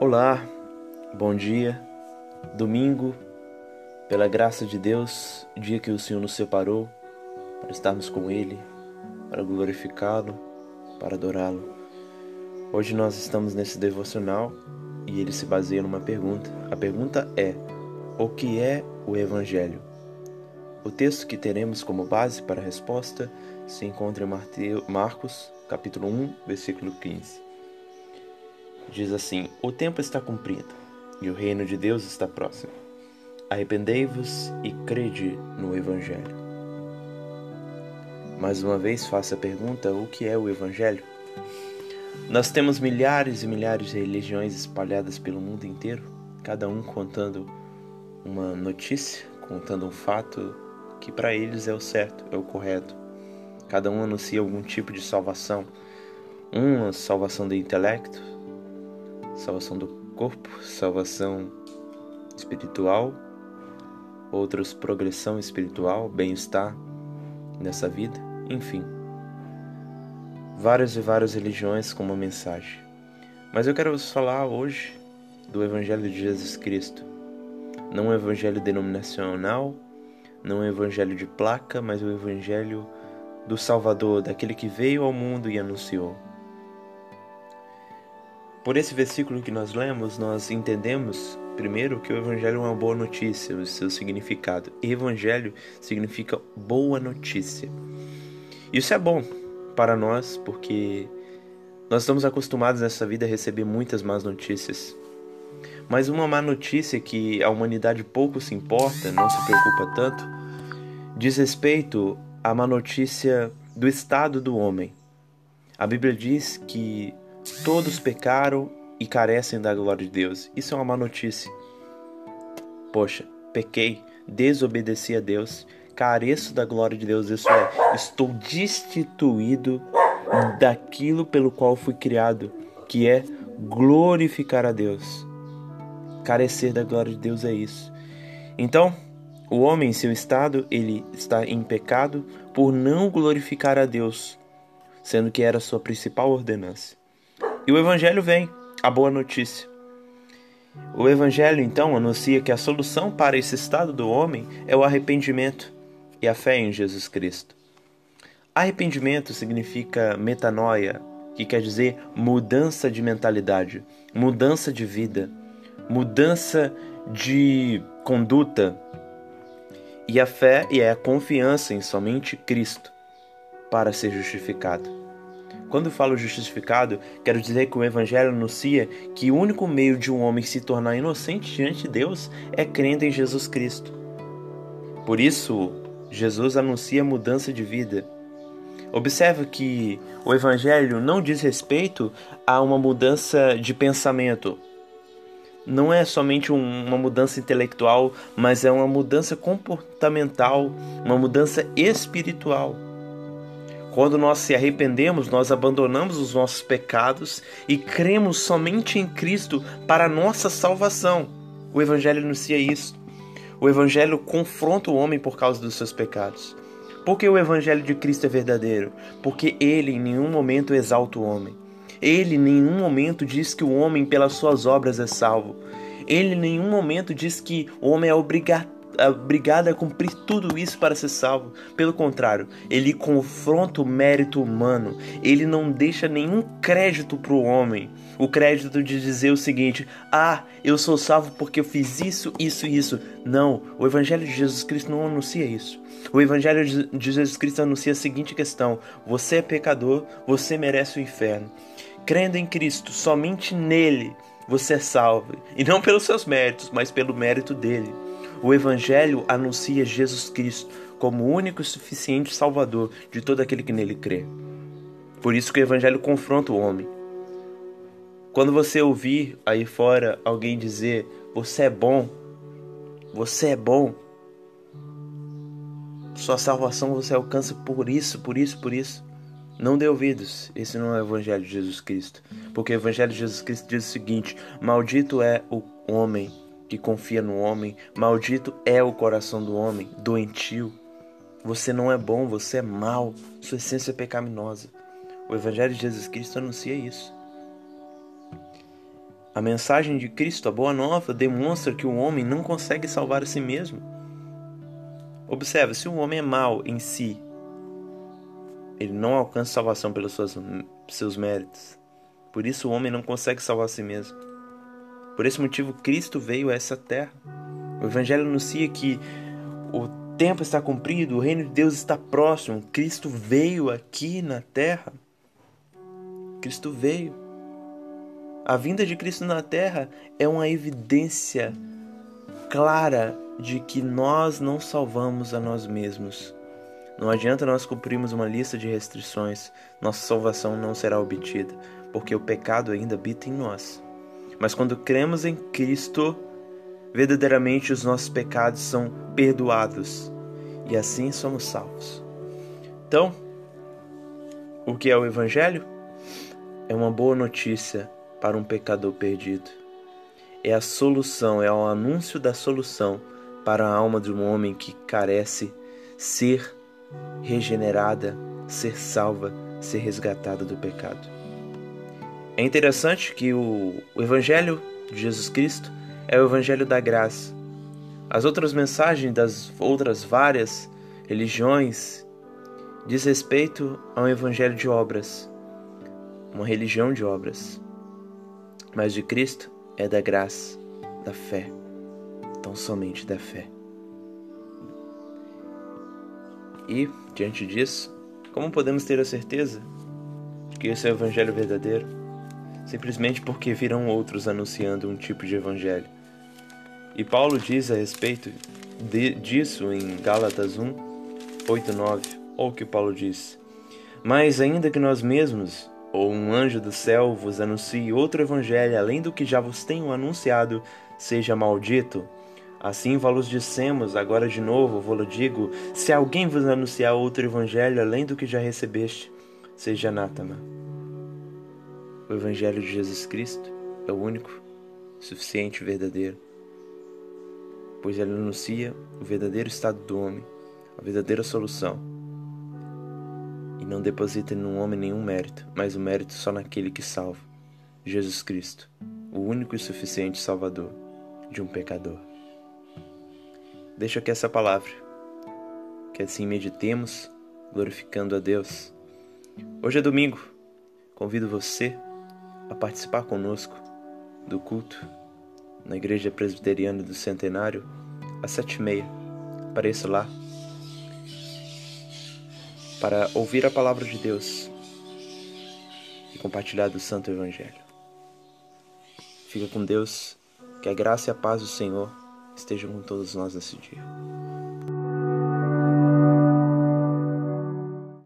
Olá, bom dia, domingo, pela graça de Deus, dia que o Senhor nos separou para estarmos com Ele, para glorificá-lo, para adorá-lo. Hoje nós estamos nesse devocional e ele se baseia numa pergunta. A pergunta é: O que é o Evangelho? O texto que teremos como base para a resposta se encontra em Marcos, capítulo 1, versículo 15 diz assim: O tempo está cumprido e o reino de Deus está próximo. Arrependei-vos e crede no Evangelho. Mais uma vez faço a pergunta: o que é o Evangelho? Nós temos milhares e milhares de religiões espalhadas pelo mundo inteiro, cada um contando uma notícia, contando um fato que para eles é o certo, é o correto. Cada um anuncia algum tipo de salvação. Uma salvação do intelecto, salvação do corpo, salvação espiritual, outros progressão espiritual, bem-estar nessa vida, enfim. Várias e várias religiões com uma mensagem. Mas eu quero vos falar hoje do Evangelho de Jesus Cristo. Não um evangelho denominacional, não um evangelho de placa, mas o evangelho do Salvador, daquele que veio ao mundo e anunciou. Por esse versículo que nós lemos, nós entendemos primeiro que o evangelho é uma boa notícia, o seu significado. Evangelho significa boa notícia. Isso é bom para nós porque nós estamos acostumados nessa vida a receber muitas más notícias. Mas uma má notícia que a humanidade pouco se importa, não se preocupa tanto, diz respeito à má notícia do estado do homem. A Bíblia diz que Todos pecaram e carecem da glória de Deus. Isso é uma má notícia. Poxa, pequei, desobedeci a Deus, careço da glória de Deus. Isso é, estou destituído daquilo pelo qual fui criado, que é glorificar a Deus. Carecer da glória de Deus é isso. Então, o homem em seu estado, ele está em pecado por não glorificar a Deus, sendo que era sua principal ordenança. E o Evangelho vem, a boa notícia. O Evangelho então anuncia que a solução para esse estado do homem é o arrependimento e a fé em Jesus Cristo. Arrependimento significa metanoia, que quer dizer mudança de mentalidade, mudança de vida, mudança de conduta. E a fé é a confiança em somente Cristo para ser justificado. Quando falo justificado, quero dizer que o Evangelho anuncia que o único meio de um homem se tornar inocente diante de Deus é crendo em Jesus Cristo. Por isso, Jesus anuncia mudança de vida. Observe que o Evangelho não diz respeito a uma mudança de pensamento. Não é somente um, uma mudança intelectual, mas é uma mudança comportamental, uma mudança espiritual. Quando nós se arrependemos, nós abandonamos os nossos pecados e cremos somente em Cristo para a nossa salvação. O Evangelho anuncia isso. O Evangelho confronta o homem por causa dos seus pecados. Por que o Evangelho de Cristo é verdadeiro? Porque ele em nenhum momento exalta o homem. Ele em nenhum momento diz que o homem pelas suas obras é salvo. Ele em nenhum momento diz que o homem é obrigado obrigado a cumprir tudo isso para ser salvo. Pelo contrário, ele confronta o mérito humano. Ele não deixa nenhum crédito para o homem. O crédito de dizer o seguinte: ah, eu sou salvo porque eu fiz isso, isso e isso. Não, o Evangelho de Jesus Cristo não anuncia isso. O Evangelho de Jesus Cristo anuncia a seguinte questão: você é pecador, você merece o inferno. Crendo em Cristo, somente nele você é salvo. E não pelos seus méritos, mas pelo mérito dele. O Evangelho anuncia Jesus Cristo como o único e suficiente Salvador de todo aquele que nele crê. Por isso que o Evangelho confronta o homem. Quando você ouvir aí fora alguém dizer: Você é bom, você é bom, sua salvação você alcança por isso, por isso, por isso. Não dê ouvidos, esse não é o Evangelho de Jesus Cristo. Porque o Evangelho de Jesus Cristo diz o seguinte: Maldito é o homem que confia no homem, maldito é o coração do homem, doentio. Você não é bom, você é mau, sua essência é pecaminosa. O Evangelho de Jesus Cristo anuncia isso. A mensagem de Cristo, a boa nova, demonstra que o homem não consegue salvar a si mesmo. Observe, se o homem é mau em si, ele não alcança salvação pelos seus, seus méritos. Por isso o homem não consegue salvar a si mesmo. Por esse motivo, Cristo veio a essa terra. O Evangelho anuncia que o tempo está cumprido, o reino de Deus está próximo. Cristo veio aqui na terra. Cristo veio. A vinda de Cristo na terra é uma evidência clara de que nós não salvamos a nós mesmos. Não adianta nós cumprirmos uma lista de restrições, nossa salvação não será obtida, porque o pecado ainda habita em nós. Mas quando cremos em Cristo, verdadeiramente os nossos pecados são perdoados e assim somos salvos. Então, o que é o Evangelho? É uma boa notícia para um pecador perdido. É a solução, é o anúncio da solução para a alma de um homem que carece ser regenerada, ser salva, ser resgatada do pecado. É interessante que o, o Evangelho de Jesus Cristo é o Evangelho da graça. As outras mensagens das outras várias religiões diz respeito a um Evangelho de obras, uma religião de obras. Mas de Cristo é da graça, da fé, tão somente da fé. E, diante disso, como podemos ter a certeza de que esse é o evangelho verdadeiro? Simplesmente porque virão outros anunciando um tipo de evangelho. E Paulo diz a respeito de, disso em Gálatas 1, 8 9, ou o que Paulo diz: Mas ainda que nós mesmos, ou um anjo do céu, vos anuncie outro evangelho além do que já vos tenho anunciado, seja maldito. Assim vos dissemos, agora de novo vou-lo digo: se alguém vos anunciar outro evangelho além do que já recebeste, seja anátema. O evangelho de Jesus Cristo é o único, suficiente e verdadeiro, pois ele anuncia o verdadeiro estado do homem, a verdadeira solução. E não deposita no homem nenhum mérito, mas o mérito só naquele que salva, Jesus Cristo, o único e suficiente Salvador de um pecador. Deixa aqui essa palavra, que assim meditemos, glorificando a Deus. Hoje é domingo, convido você a participar conosco do culto na Igreja Presbiteriana do Centenário às sete e meia. Apareça lá para ouvir a palavra de Deus e compartilhar do Santo Evangelho. Fica com Deus, que a graça e a paz do Senhor estejam com todos nós nesse dia.